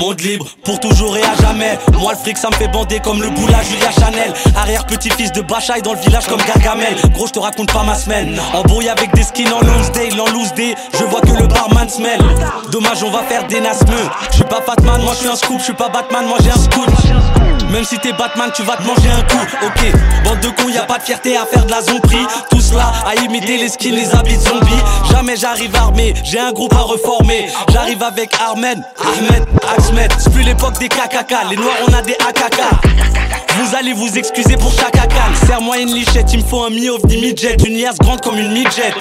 Monde libre, pour toujours et à jamais. Moi le fric ça me fait bander comme le boula Julia Chanel. Arrière petit-fils de Bachaï dans le village comme Gargamel. Gros je te raconte pas ma semaine. Embrouillé avec des skins en loose day, en loose day. Je vois que le barman smell. Dommage on va faire des nasmeux. Je suis pas Batman, moi je suis un scoop. Je suis pas Batman, moi j'ai un scoop. Même si t'es Batman, tu vas te manger un coup, ok. Bande de cons, y a pas de fierté à faire de la zombie. Tout cela à imiter les skins, les habits de zombies. Jamais j'arrive armé, j'ai un groupe à reformer. J'arrive avec Armen, Ahmed, Axmed. C'est plus l'époque des KKK, les noirs on a des AKK. Vous allez vous excuser pour chaque acal. Serre-moi une lichette, il me faut un mi-ovni midget. Une liasse grande comme une midget.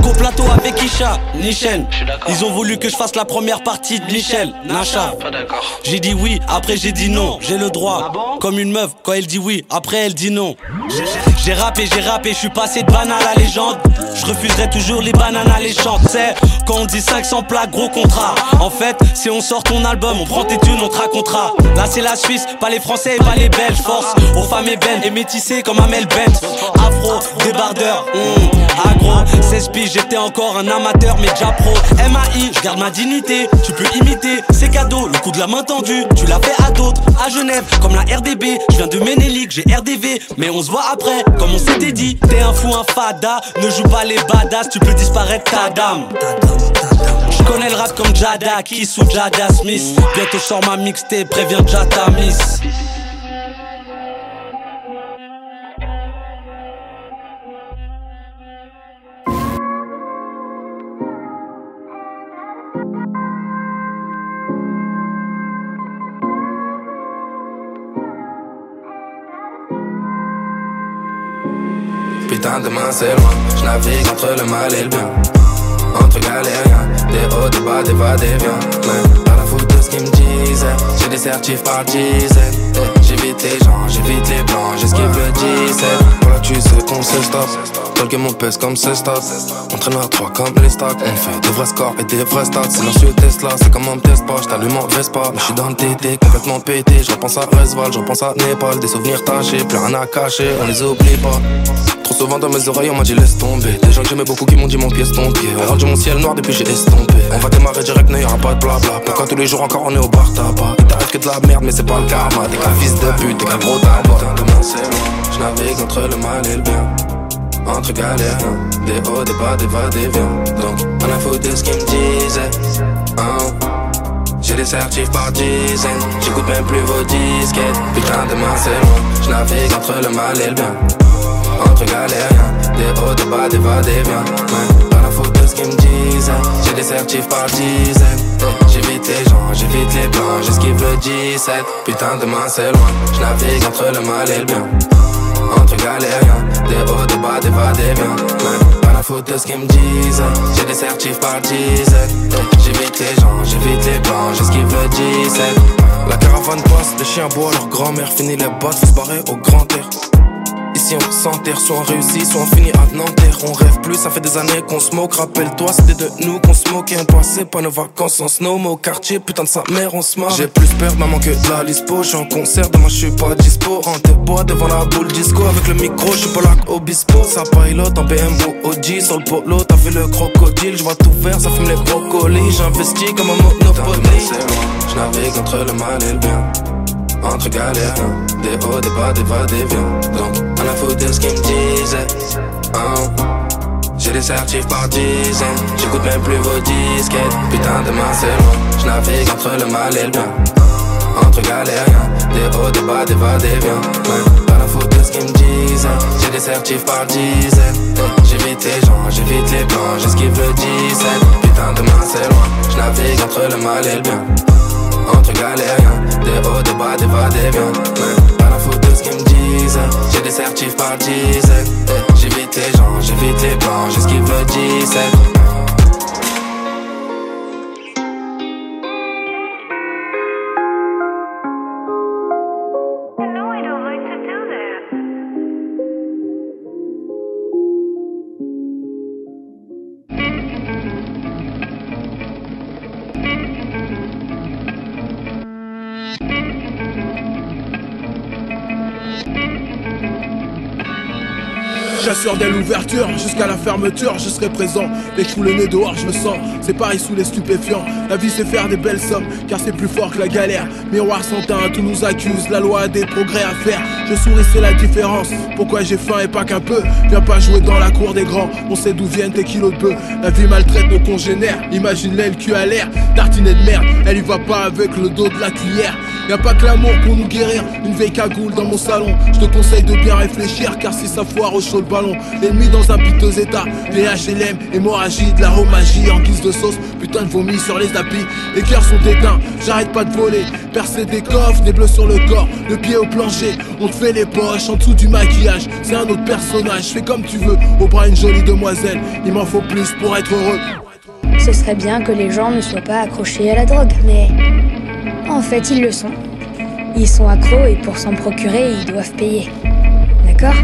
Go plateau avec Isha, Nichen. Ils ont voulu que je fasse la première partie de Michel, Nacha. J'ai dit oui, après j'ai dit non. J'ai le droit. Comme une meuf, quand elle dit oui, après elle dit non. J'ai rappé, j'ai rappé, je suis passé de banane à légende. Je refuserai toujours les bananes alléchantes. C'est quand on dit 500 plaques, gros contrat. En fait, si on sort ton album, on prend tes thunes, on te racontera. Là, c'est la Suisse, pas les Français et pas les Belges. Force aux femmes ébènes et métissées comme Amel Bent. Afro, débardeur, hum, agro. 16 piges, j'étais encore un amateur, mais déjà pro. MAI, je garde ma dignité. Tu peux imiter, c'est cadeau. Le coup de la main tendue, tu l'as fait à d'autres. À Genève, comme la RDB. Je viens de Ménélique, j'ai RDV. Mais on se voit après, comme on s'était dit. T'es un fou, un fada. Ne joue pas les badass, tu peux disparaître ta dame. Je connais le rap comme Jada, Kiss ou Jada Smith. Bientôt sort ma mixtape, préviens Jata Miss. Putain, demain c'est loin. Je navigue entre le mal et le bien. Entre galériens, des hauts, des bas, des va, des viens. Mais pas la faute de ce qu'ils me disaient. Des certifs par dizaines. J'évite les gens, j'évite les blancs, j'esquive le 17. Voilà, tu sais qu'on se stop. Tolke mon pèse comme ce stop. On traîne à trois comme les stocks. On fait de vrais scores et des vrais stats. Silencieux Tesla, c'est comme on me teste pas. J't'allume en Vespa. Mais j'suis dans le TT, complètement pété. Je repense à Resval, je repense à Népal. Des souvenirs tachés, plus rien à cacher. On les oublie pas. Trop souvent dans mes oreilles, on m'a dit laisse tomber. Des gens que j'aimais beaucoup qui m'ont dit mon pied ton pied. On rendu mon ciel noir depuis j'ai estompé. On va démarrer direct, n'y aura pas de blabla. Pourquoi tous les jours encore on est au bar tabac? Que de la merde, mais c'est pas le karma. T'es qu'un fils de pute, t'es qu'un gros c'est loin. J'navigue entre le mal et le bien. Entre galériens, des hauts, des bas, des va, des viens. Donc, on a foutu de ce qu'ils me disaient. Hein. J'ai des certifs par dizaines. J'écoute même plus vos disquettes. Putain, demain c'est loin. J'navigue entre le mal et le bien. Entre galériens, des hauts, des bas, des va, des viens. Ouais, pas la faute de ce qu'ils me disaient. J'ai des certifs par dizaines. Eh, J'évite les gens, j'évite les blancs, j'esquive le 17. Putain, demain c'est loin. J'navigue entre le mal et le bien. Entre galériens, des hauts, des bas, des va, des. Ouais, pas la faute de ce qu'ils me disaient. J'ai des certifs par dizaines. Eh, J'évite les gens, j'évite les blancs, j'esquive le 17. La caravane passe, les chiens boivent leur grand-mère. Fini les bottes, faut se barrer au grand air. Ici on s'enterre, soit on réussit, soit on finit à Nanterre. On rêve plus, ça fait des années qu'on se moque. Rappelle-toi, c'était de nous qu'on se moquait On passait pas nos vacances en snow. Mais au quartier, putain de sa mère, on se marre. J'ai plus peur maman que de la lispo. J'suis en concert, demain j'suis pas dispo. Rentre bois devant la boule disco. Avec le micro, j'suis pas là obispo Ça pilote en BMW OG Sur le polo, t'as vu le crocodile J'vois tout vert, ça fume les brocolis. J'investis comme un monopoly. J'navigue entre le mal et le bien. Entre galériens, des hauts, des bas, des va, des viens. Donc, on a foutu de ce qu'ils me disaient? Hein? J'ai des certifs par dizaines, j'écoute même plus vos disquettes. Putain, demain c'est loin, j'navigue entre le mal et le bien. Entre galériens, des hauts, des bas, des va, des viens. Ouais, pas la faute de ce qu'ils me disaient? J'ai des certifs par dizaines. J'évite les gens, j'évite les blancs, j'esquive le 17. Putain, demain c'est loin. Je navigue entre le mal et le bien. Entre galériens, des hauts, des bas, des va, des viens. Mais pas la faute de ce qu'ils me des certifs par dizaines. J'évite les gens, j'évite les plans, j'esquive le 17. J'assure dès l'ouverture jusqu'à la fermeture, je serai présent. Les coups le nez dehors, je me sens. C'est pareil sous les stupéfiants. La vie c'est faire des belles sommes, car c'est plus fort que la galère. Miroir sans teint, tout nous accuse. La loi a des progrès à faire. Je souris, c'est la différence. Pourquoi j'ai faim et pas qu'un peu? Viens pas jouer dans la cour des grands. On sait d'où viennent tes kilos de bœufs. La vie maltraite nos congénères. Imagine-les le cul à l'air. Tartinet de merde, elle y va pas avec le dos de la cuillère. Y'a pas que l'amour pour nous guérir, une vieille cagoule dans mon salon. Je te conseille de bien réfléchir, car si ça foire au chaud le ballon, l'ennemi dans un piteux état. Les HLM, hémorragie, de la romagie en guise de sauce. Putain de vomi sur les tapis, les cœurs sont éteints. J'arrête pas de voler, percer des coffres, des bleus sur le corps, le pied au plancher. On te fait les poches en dessous du maquillage. C'est un autre personnage, fais comme tu veux. Au bras une jolie demoiselle, il m'en faut plus pour être heureux. Ce serait bien que les gens ne soient pas accrochés à la drogue, mais en fait, ils le sont. Ils sont accros et pour s'en procurer, ils doivent payer. D'accord?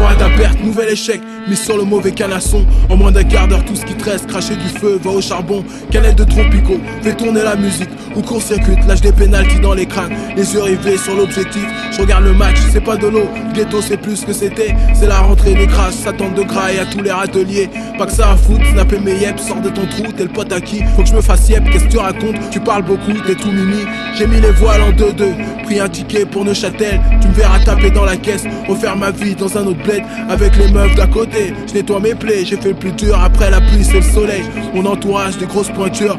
Cours à perte, nouvel échec, mis sur le mauvais canasson. En moins d'un quart d'heure, tout ce qui te reste, cracher du feu, va au charbon. Canette de tropico, fais tourner la musique. Ou court-circuit, lâche des pénalties dans les crânes. Les yeux rivés sur l'objectif, je regarde le match, c'est pas de l'eau. Ghetto, c'est plus que c'était. C'est la rentrée des grâces, ça tente de graille à tous les râteliers. Pas que ça à foutre, snapper mes yep, sors de ton trou, t'es le pote à qui? Faut que je me fasse yep, qu'est-ce que tu racontes? Tu parles beaucoup, t'es tout mimi. J'ai mis les voiles en 2-2, pris un ticket pour Neuchâtel. Tu me verras taper dans la caisse, refaire ma vie dans un autre bled avec les meufs d'à côté. Je nettoie mes plaies, j'ai fait le plus dur après la pluie, c'est le soleil. Mon entourage, des grosses pointures.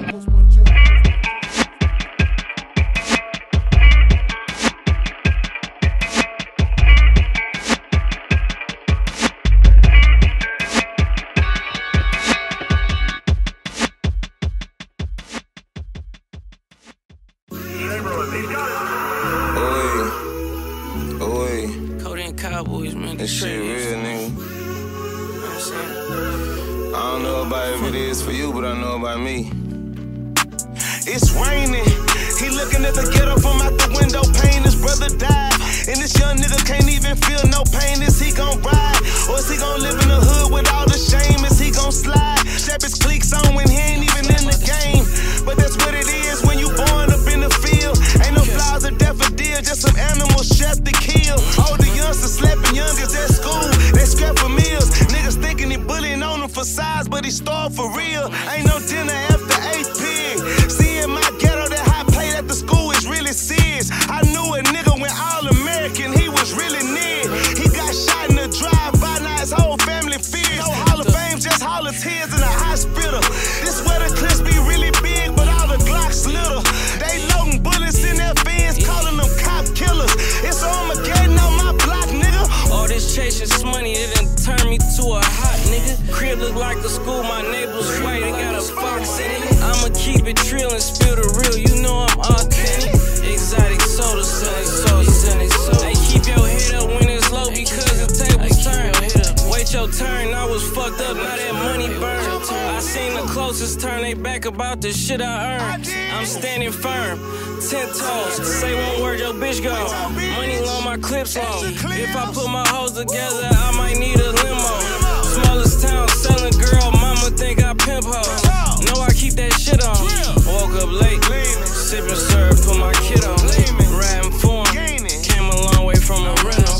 Hospital. This where the clips be really big, but all the Glocks little. They loading bullets in their fans, calling them cop killers. It's Armageddon on my block, nigga. All this chasing money, it done turned me to a hot nigga. Crib look like a school, my neighbors white, they got a fox in it. I'ma keep it trill and turn they back about the shit I earned. I'm standing firm, ten toes. Say one word, your bitch go. Money long, my clips long. If I put my hoes together, I might need a limo. Smallest town, selling girl, mama think I pimp hoes. Know I keep that shit on. Woke up late, sipping syrup, put my kid on. Riding for him, came a long way from a rental.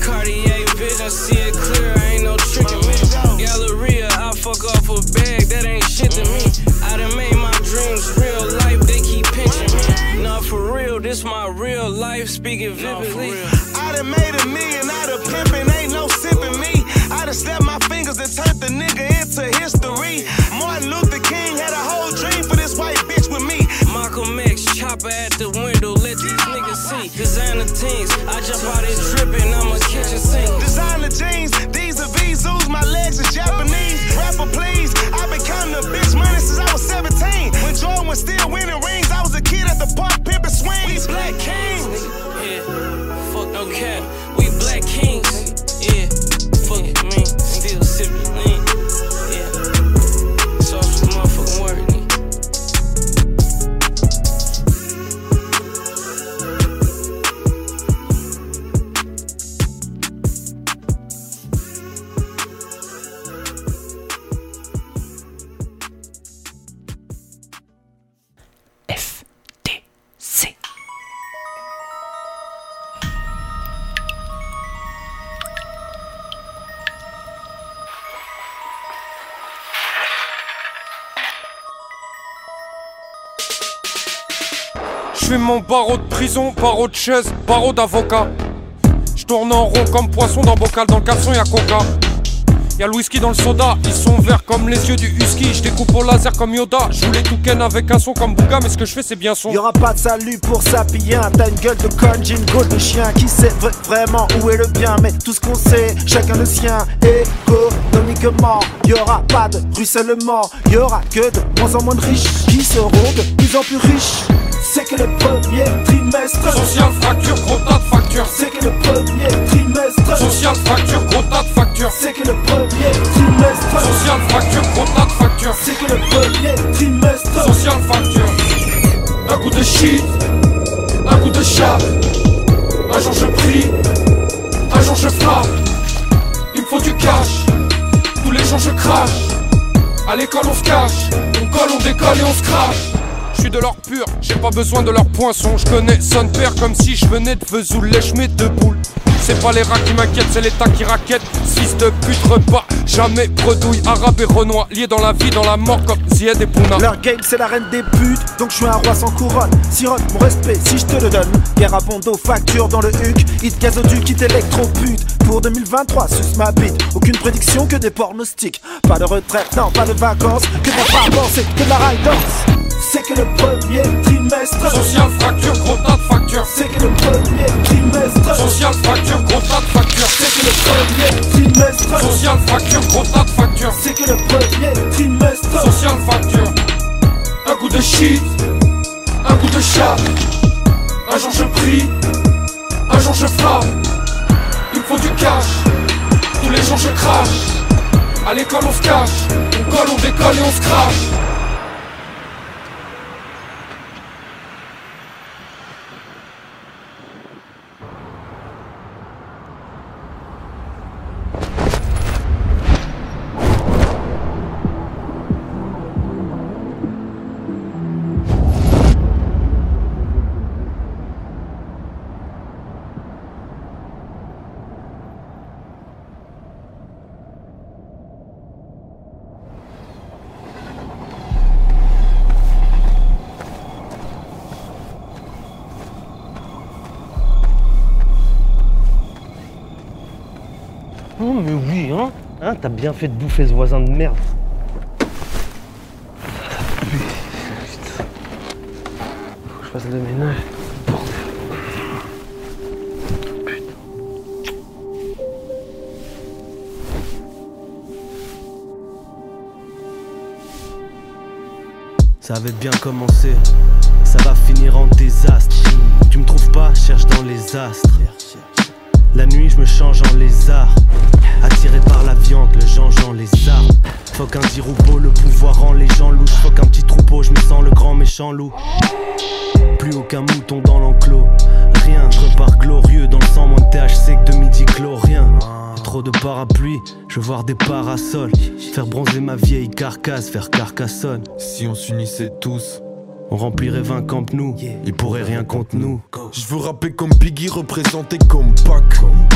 Cartier vision, see it clear, ain't no tricking me. Galleria, I fuck off a bag, that ain't shit to me. I done made my dreams real life, they keep pinching me. Nah, for real, this my real life, speaking vividly. I done made a million mon barreau de prison, barreau de chaise, barreau d'avocat. Je tourne en rond comme poisson dans bocal, dans le caleçon y'a coca. Y'a le whisky dans le soda, ils sont verts comme les yeux du husky. Je découpe au laser comme Yoda. Je voulais tout avec un son comme Bouga, mais ce que je fais c'est bien son. Y'aura pas de salut pour sapien, t'as une gueule de conne, j'ai une gueule de chien. Qui sait vraiment où est le bien, mais tout ce qu'on sait, chacun le sien. Économiquement, y'aura pas de ruissellement, y'aura que de moins en moins de riches qui seront de plus en plus riches. C'est que le premier trimestre. Social fracture, gros tas de factures. C'est que le premier trimestre. Social fracture, gros tas de factures. C'est que le premier trimestre. Social fracture, gros tas de factures. C'est que le premier trimestre. Social fracture. Un coup de shit Un coup de chat. Un jour je prie Un jour je frappe. Il me faut du cash. Tous les jours je crache. À l'école on se cache. On colle, on décolle et on se crache je suis de l'or pur, j'ai pas besoin de leur poinçon. Je connais son père comme si je venais de Vesoul, lèche mes deux boules. C'est pas les rats qui m'inquiètent, c'est l'état qui raquette. Fils de pute repas, jamais bredouille, arabe et renois, liés dans la vie, dans la mort comme Zied et Pouna. Leur game c'est la reine des putes, donc je suis un roi sans couronne. Sirote mon respect si je te le donne. Guerre à Bondo, facture dans le huc, hit gazoduc, hit électro-pute. Pour 2023, sus ma bite, aucune prédiction que des pornostiques. Pas de retraite, non, pas de vacances, que des vacances et que de la ride dance c'est que le premier trimestre. Social fracture, gros tas de factures. C'est que le premier trimestre. Social fracture, gros tas de factures. C'est que le premier trimestre. Social fracture, gros tas de factures. C'est que le premier trimestre. Social fracture. Un coup de shit Un coup de chat. Un jour je prie Un jour je frappe. Il me faut du cash Tous les jours je crache. À l'école on se cache. On colle, on décolle et on se crache hein t'as bien fait de bouffer ce voisin de merde. Putain. Faut que je fasse le ménage. Putain. Ça avait bien commencé, ça va finir en désastre. Tu me trouves pas, cherche dans les astres. La nuit, je me change en lézard. Attiré par la viande, le Jean-Jean, les armes. Faut qu'un diroupeau, le pouvoir rend les gens louches. Faut qu'un petit troupeau, je me sens le grand méchant loup. Plus aucun mouton dans l'enclos. Rien, je repars glorieux dans le sang, moins de THC que de midi rien. Trop de parapluies, je veux voir des parasols. Faire bronzer ma vieille carcasse, faire carcassonne. Si on s'unissait tous. On remplirait 20 camps nous, ils pourraient rien contre nous. Je veux rapper comme Biggie, représenter comme Pac.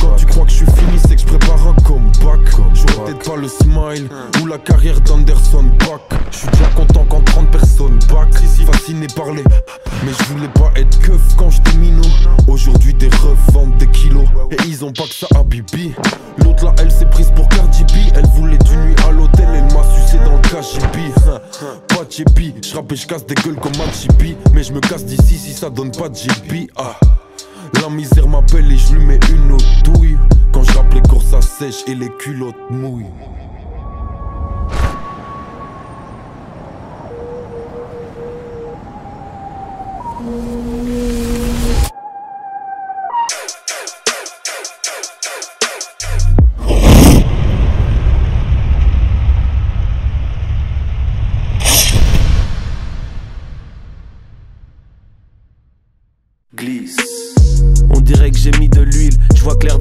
Quand tu crois que je suis fini, c'est que je prépare un comeback. J'aurais peut-être pas le smile ou la carrière d'Anderson Pack. Je suis déjà content quand 30 personnes back. Fasciné par les. Mais je voulais pas être keuf quand j'étais minot. Aujourd'hui, des revendent des kilos. Et ils ont pas que ça à Bibi. L'autre là, elle s'est prise pour Cardi B. Elle voulait du nuit à l'hôtel, elle m'a sucé dans le KGB. Pas de je rappe et je casse des gueules comme JP. Mais je me casse d'ici si ça donne pas de JP. Ah. La misère m'appelle et je lui mets une autre douille. Quand je les courses à sèche et les culottes mouillent.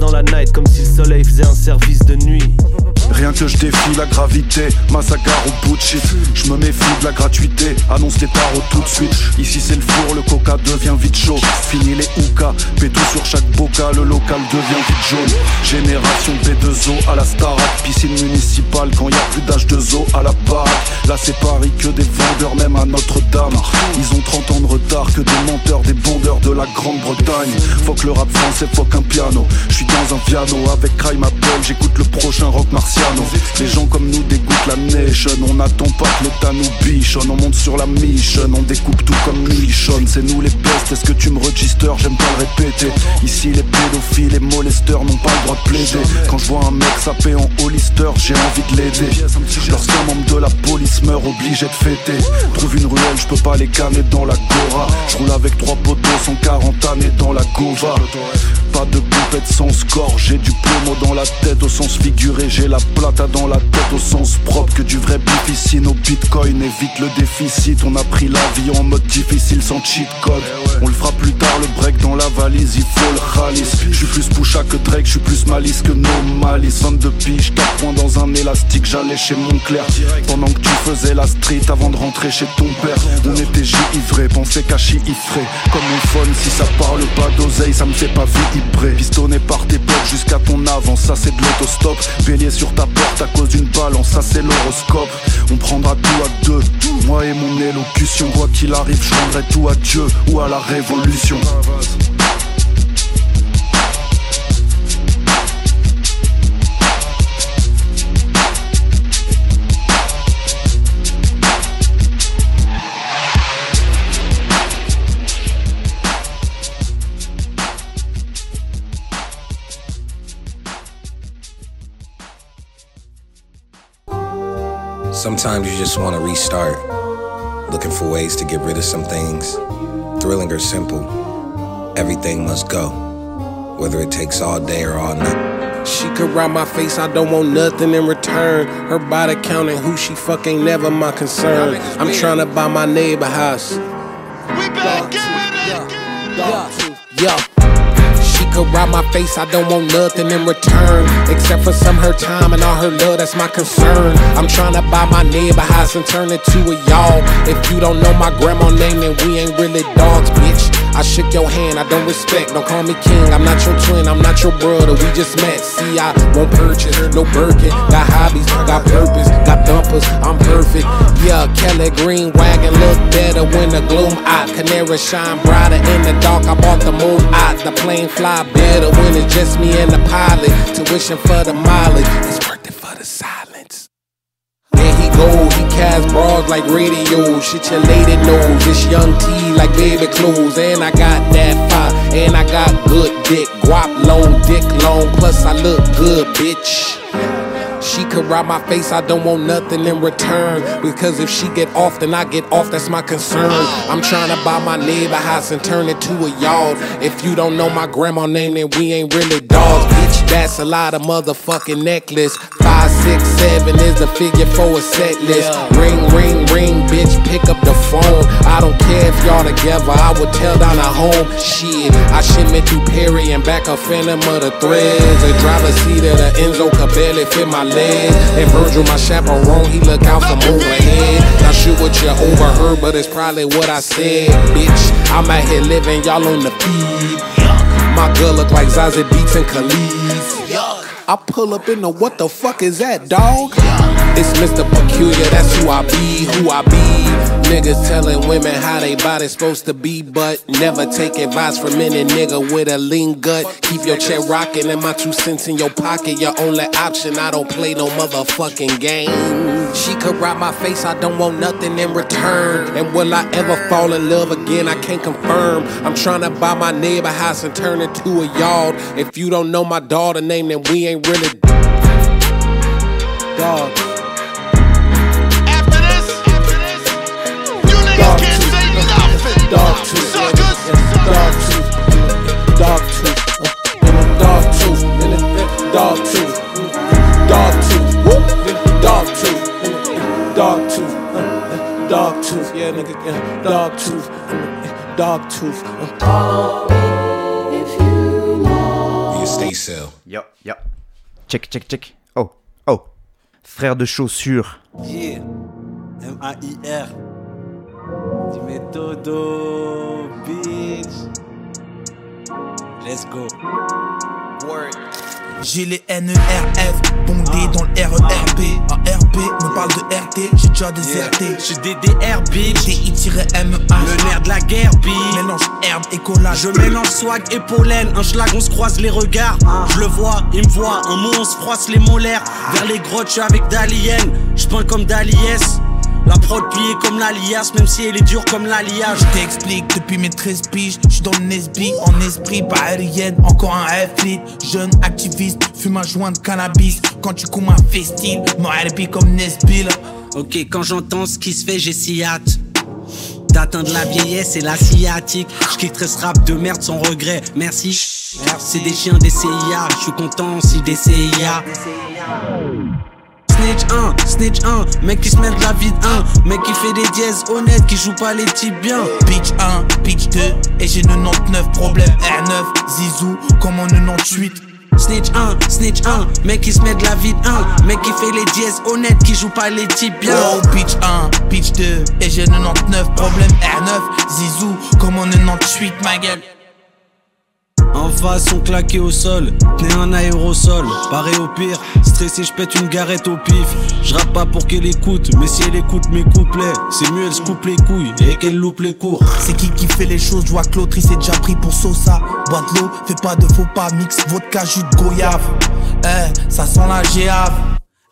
Dans la night comme si le soleil faisait un service de nuit. Rien que je défie la gravité, massacre au bout de. Je me méfie de la gratuité, annonce les tarots tout de suite. Ici c'est le four, le coca devient vite chaud. Fini les houkas, pétou sur chaque bocal, le local devient vite jaune. Génération B2O à la Starac, piscine municipale quand y a plus d'âge de zoo à la baraque. Là c'est Paris que des vendeurs, même à Notre-Dame. Ils ont 30 ans de retard que des menteurs, des bandeurs de la Grande-Bretagne. Faut que le rap français, faut qu'un piano. Je suis dans un piano avec Crime Apple, j'écoute le prochain rock Les gens comme nous dégoûtent la nation, on n'attend pas que l'état nous bichonne. On monte sur la mission, on découpe tout comme Michonne. C'est nous les bestes, est-ce que tu me register J'aime pas le répéter. Ici les pédophiles, les molesteurs n'ont pas le droit de plaider. Quand je vois un mec sapé en hollister, j'ai envie de l'aider. Lorsqu'un membre de la police meurt, obligé de fêter. Trouve une ruelle, je peux pas les canner dans la Gora. Je roule avec trois poteaux, 140 années dans la Gova. Pas de poupette sans score, j'ai du plomo dans la tête au sens figuré, j'ai la plata dans la tête au sens propre que du vrai difficile au bitcoin évite le déficit. On a pris la vie en mode difficile sans cheat code. On le fera plus tard, le break dans la valise, il faut le ralice. Je suis plus Pusha que Drake, je suis plus malice que no malice. 22 piges, 4 points dans un élastique, j'allais chez mon clair. Pendant que tu faisais la street avant de rentrer chez ton père. On était givrés, pensais qu'à chiffrer. Comme mon phone, si ça parle pas d'oseille, ça me fait pas vibrer. Pistonné par tes potes jusqu'à ton avant, ça c'est de l'autostop. Bélier sur ta porte à cause d'une balance, ça c'est l'horoscope. On prendra tout à deux, moi et mon élocution. Quoi qu'il arrive, je rendrai tout à Dieu ou à la révolution. Sometimes you just want to restart, looking for ways to get rid of some things. Thrilling or simple, everything must go, whether it takes all day or all night. She could ride my face, I don't want nothing in return. Her body counting who she fuck ain't never my concern. I'm trying to buy my neighbor house. We back Yeah. Could my face, I don't want nothing in return. Except for some her time and all her love, that's my concern. I'm trying to buy my neighbor house and turn it to a y'all. If you don't know my grandma name, then we ain't really dogs, bitch. I shook your hand, I don't respect. Don't call me king, I'm not your twin, I'm not your brother. We just met. See, I won't purchase, no Birkin. Got hobbies, got purpose, got thumpers, I'm perfect. Yeah, Kelly Green wagon look better when the gloom out. Canary shine brighter in the dark. I bought the moon out. The plane fly better when it's just me and the pilot. Tuition for the mileage, it's worth it for the silence. There he cast bras like radio. Shit your lady knows. It's young T like baby clothes. And I got that fire. And I got good dick. Guap long, dick long. Plus I look good, bitch. She could ride my face, I don't want nothing in return. Because if she get off, then I get off, that's my concern. I'm trying to buy my neighbor house and turn it to a yard. If you don't know my grandma name, then we ain't really dogs, bitch. That's a lot of motherfucking necklace. Five, six, seven is the figure for a set list. Ring, ring, ring, bitch, pick up the phone. I don't care if y'all together, I would tell down a home. Shit, I shipment through Perry and back a phantom of the threads. A driver's seat of the Enzo could barely fit my legs. And Virgil, my chaperone, he look out from overhead. Not sure what you overheard, but it's probably what I said, bitch. I'm out here living, y'all on the feed. My girl look like Zazie Beats and Khalid. I pull up in the what the fuck is that, dog? It's Mr. Peculiar, that's who I be, who I be. Niggas telling women how they body supposed to be, but never take advice from any nigga with a lean gut. Keep your chair rocking and my two cents in your pocket, your only option. I don't play no motherfucking game. She could ride my face, I don't want nothing in return. And will I ever fall in love again? I can't confirm. I'm trying to buy my neighbor house and turn it to a yard. If you don't know my daughter name, then we ain't ain't really dog. After this, you niggas can't say nothing. Dog tooth. Dog tooth, dog tooth, dog tooth, dog tooth, dog tooth, dog tooth, dog tooth, dog tooth, yeah nigga, dog tooth, dog tooth. Follow me if you know. Stay still. Yup, yup. Check, check, check. Oh, oh. Frère de chaussures. Yeah, M-A-I-R. Tu mets dodo, bitch. Let's go. Word. J'ai les NERF bondés dans le RERB. Un RB me parle de RT, j'ai déjà déserté. J'ai des DR, bitch. DI-MEH. Le nerf de la guerre, bitch. Mélange herbe et collage. Je mélange swag et pollen. Un schlag, on se croise les regards. Je le vois, il me voit. Un mot, on se froisse les molaires. Vers les grottes, je suis avec Dalien. Je peins comme Daliès. La prod pliée comme l'alias, même si elle est dure comme l'alliage. Je t'explique, depuis mes 13 piges, je suis dans le Nesby, en esprit, pas aérienne, encore un F-lit, jeune activiste, fume un joint de cannabis, quand tu coumes un festive, mon RP comme Nesbill. Ok, quand j'entends ce qui se fait, j'ai si hâte d'atteindre la vieillesse et la sciatique. Je quitterai ce rap de merde sans regret. Merci. C'est des chiens des CIA. Je suis content si des CIA. Snitch 1, Snitch 1, mec qui se met de la vie de 1, mec qui fait des dièses honnêtes, qui joue pas les types bien. Pitch 1, pitch 2, et j'ai 99 problèmes. R9, Zizou, comme en 98. Snitch 1, Snitch 1, mec qui se met de la vie de 1, mec qui fait les dièses honnêtes, qui joue pas les types bien. Oh, pitch 1, pitch 2, et j'ai 99 problèmes. R9, Zizou, comme en 98, ma gueule. En face, on claqué au sol, tenez un aérosol, paré au pire, stressé, je pète une garette au pif. Je pas pour qu'elle écoute, mais si elle écoute mes couplets, c'est mieux elle se coupe les couilles et qu'elle loupe les cours. C'est qui qui fait les choses, je vois que l'autre il s'est déjà pris pour Sosa. Bois de l'eau, fais pas de faux pas, mix vodka, jus de goyave. Eh, ça sent la géave.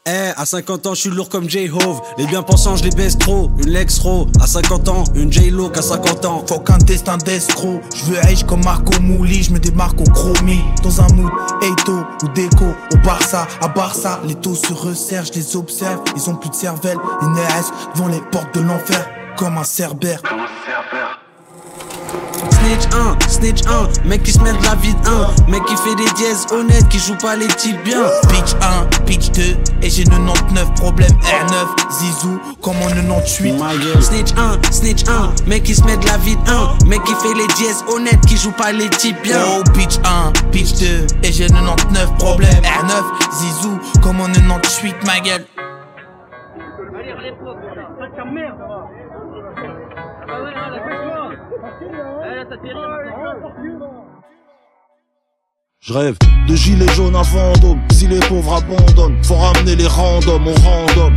Eh, à 50 ans, je suis lourd comme J-Hove. Les bien-pensants, je les baisse trop. Une Lex Ro. À 50 ans, une J-Lo qu'à 50 ans. Faut qu'un destin d'escroc. Je veux riche comme Marco Mouli. Je me démarque au chromie. Dans un mood, Eito ou Déco. Au Barça, à Barça. Les taux se resserrent, je les observe. Ils ont plus de cervelle. Une RS devant les portes de l'enfer. Comme un cerbère. Snitch 1, Snitch 1, mec qui se met de la vie de 1, mec qui fait des dièses honnêtes, qui joue pas les types bien. Pitch 1, pitch 2, et j'ai 99 problèmes. R9, Zizou, comme en 98. Snitch 1, Snitch 1, mec qui se met de la vie de 1, mec qui fait les dièses honnêtes, qui joue pas les types bien. Oh, pitch 1, pitch 2, et j'ai 99 problèmes. R9, Zizou, comme en 98, ma gueule. Allez, relève-toi, putain. Ta merde. Ah ouais, là, dépêche-moi. Eh, là, ça terrible. Je rêve de gilets jaunes à Vendôme. Si les pauvres abandonnent, faut ramener les randoms au random.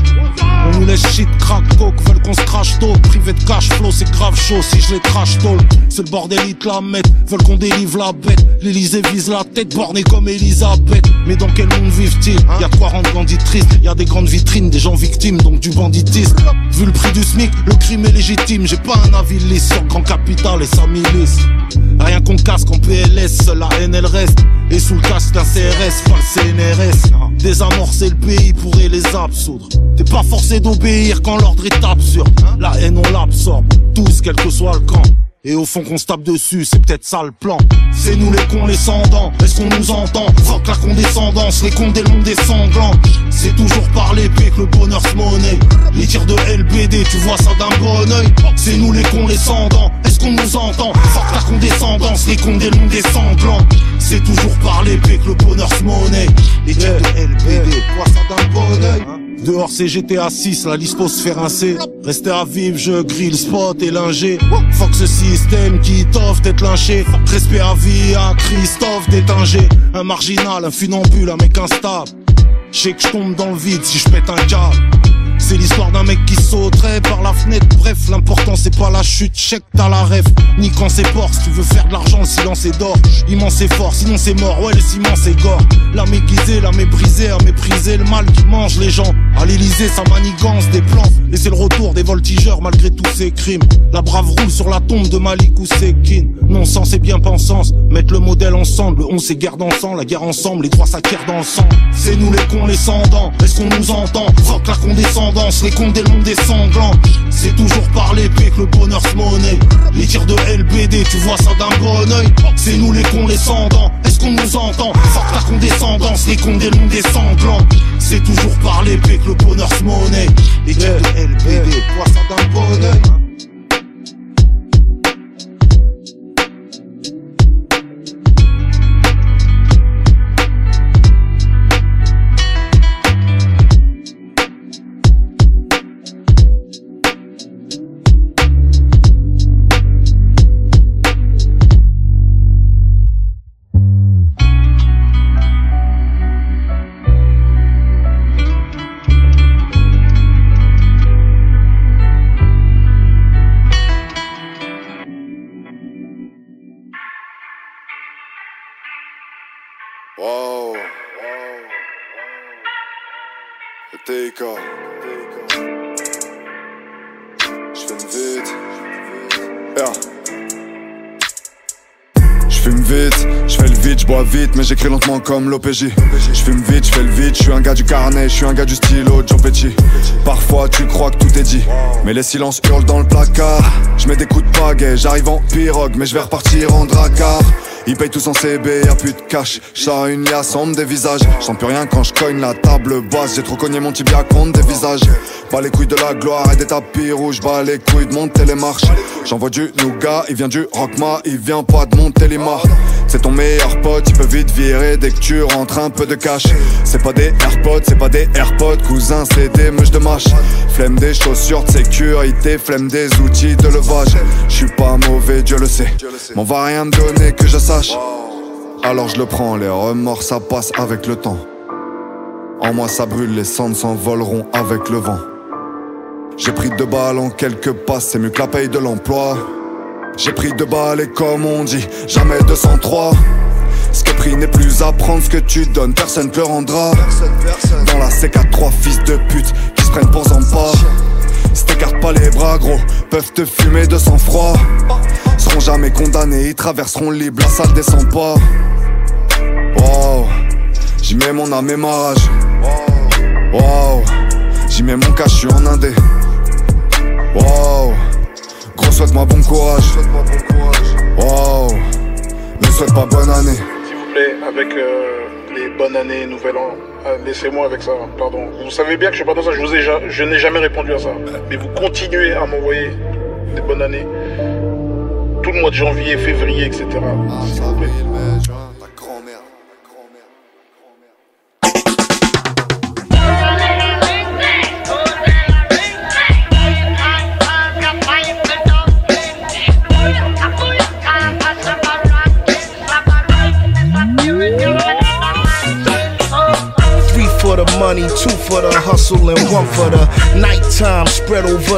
On nous laisse shit, crack, coke, veulent qu'on se crache tôt. Privé de cash flow, c'est grave chaud si je les crash tôt. C'est le bordel, ils te la mettent, veulent qu'on délivre la bête. L'Elysée vise la tête, borné comme Elisabeth. Mais dans quel monde vivent-ils? Y'a de quoi rendre bandit triste, y'a des grandes vitrines, des gens victimes, donc du banditisme. Vu le prix du SMIC, le crime est légitime. J'ai pas un avis lisse sur Grand Capital et sa milice. Rien qu'on casque en PLS, seule la haine elle reste. Et sous le casque d'un CRS, pas le CNRS. Désamorcer le pays pourrait les absoudre. T'es pas forcé d'obéir quand l'ordre est absurde. La haine on l'absorbe, tous quel que soit le camp. Et au fond qu'on se tape dessus, c'est peut-être ça le plan. C'est nous les dents. Est-ce qu'on nous entend? Fuck la condescendance, les des sanglants. C'est toujours par l'épée que le bonheur se monnaie. Les tirs de LBD, tu vois ça d'un bon oeil. C'est nous les dents. Est-ce qu'on nous entend? Fuck la condescendance, les des sanglants. C'est toujours par l'épée que le bonheur se monnaie. Les tirs de LBD, vois ça d'un bon oeil. Dehors c'est GTA 6, la liste se faire rincer Rester à vivre, je grille le spot et linger Fuck ce système qui t'offre d'être lynché. Respect à vie à Christophe d'étinger Un marginal, un funambule, un mec instable. Je sais que je tombe dans le vide si je pète un câble c'est l'histoire d'un mec qui sauterait par la fenêtre. Bref, l'important c'est pas la chute, check t'as la ref. Ni quand c'est fort, si tu veux faire de l'argent, le silence est d'or. Immense et fort, sinon c'est mort, ouais le ciment c'est gore. La méguisée, la méprisée, à mépriser le mal qui mange les gens. À l'Elysée, ça manigance des plans. Et c'est le retour des voltigeurs malgré tous ces crimes. La brave roule sur la tombe de Malik ou Sekin. Non sens et bien pensance, mettre le modèle ensemble. Le on c'est guerre d'ensemble, la guerre ensemble, les droits s'acquièrent dans le sang. C'est nous les cons, les dents. Est-ce qu'on nous entend? Fuck la condescendance, les cons des mondes des sanglants. C'est toujours par l'épée que le bonheur se monnaie. Les tirs de LBD, tu vois ça d'un bon oeil. C'est nous les dents. Est-ce qu'on nous entend? Fuck la condescendance, les cons des mondes des sanglants. C'est toujours par l'épée que le bonheur se monnaie. Les tirs de LBD, tu vois ça d'un bon oeil. J'fume vite. Yeah. J'fume vite, j'fais le vide, j'bois vite, mais j'écris lentement comme l'OPJ. J'fume vite, j'fais le vide, j'suis un gars du carnet, j'suis un gars du stylo, Joe Petit. Parfois tu crois que tout est dit, mais les silences hurlent dans le placard. J'mets des coups de pagaie, j'arrive en pirogue, mais j'vais repartir en dracard. Ils payent tous en CB, y'a plus de cash. J'sors une liasse, on me. J'sens plus rien quand j'cogne la table basse. J'ai trop cogné mon tibia contre des visages. Bas les couilles de la gloire et des tapis rouges. Bas les couilles de monter les marches. J'envoie du nougat, il vient du rockma, il vient pas de monter les marches. C'est ton meilleur pote, il peut vite virer dès que tu rentres un peu de cash. C'est pas des AirPods, c'est pas des AirPods, cousin, c'est des mouches de mâche. Flemme des chaussures de sécurité, flemme des outils de levage. J'suis pas mauvais, Dieu le sait. M'en va rien me donner que je sache. Alors je le prends, les remords ça passe avec le temps. En moi ça brûle, les cendres s'envoleront avec le vent. J'ai pris deux balles en quelques passes, c'est mieux que la paye de l'emploi. J'ai pris deux balles et comme on dit, jamais 203. Ce qui est pris n'est plus à prendre, ce que tu donnes, personne te rendra. Dans la C4, trois fils de pute qui se prennent pour Zampa. Si t'écartes pas les bras, gros, peuvent te fumer de sang-froid. Seront jamais condamnés, ils traverseront libre, la salle descend pas. Wow, j'y mets mon âme et ma rage. Wow, j'y mets mon cash, j'suis en indé. Wow, gros, souhaite-moi bon courage. Wow, ne souhaite pas bonne année. S'il vous plaît, avec euh, les bonnes années, nouvel an, euh, laissez-moi avec ça, pardon. Vous savez bien que je suis pas dans ça, je, vous ai ja- je n'ai jamais répondu à ça. Mais vous continuez à m'envoyer des bonnes années. Tout le mois de janvier, février, etc.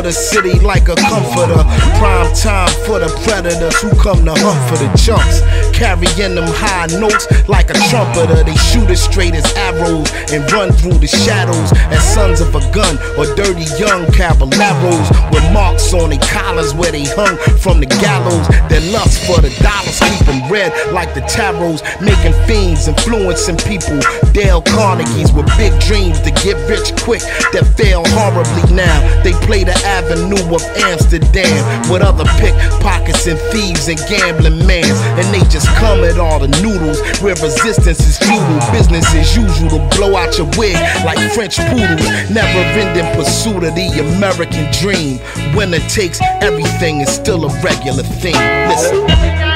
the city like a comforter. Prime time for the predators who come to hunt for the chunks. Carrying them high notes like a trumpeter. They shoot as straight as arrows and run through the shadows as sons of a gun or dirty young caballeros with marks on their collars where they hung from the gallows. Their lust for the dollars keep them red like the tarots, making fiends, influencing people. Dale Carnegie's with big dreams to get rich quick that fail horribly now. They play the avenue of Amsterdam with other pickpockets and thieves and gambling mans, and they just come at all the noodles where resistance is futile. Business as usual to blow out your wig like French poodles. Never ending pursuit of the American dream. Winner takes everything is still a regular thing. Listen.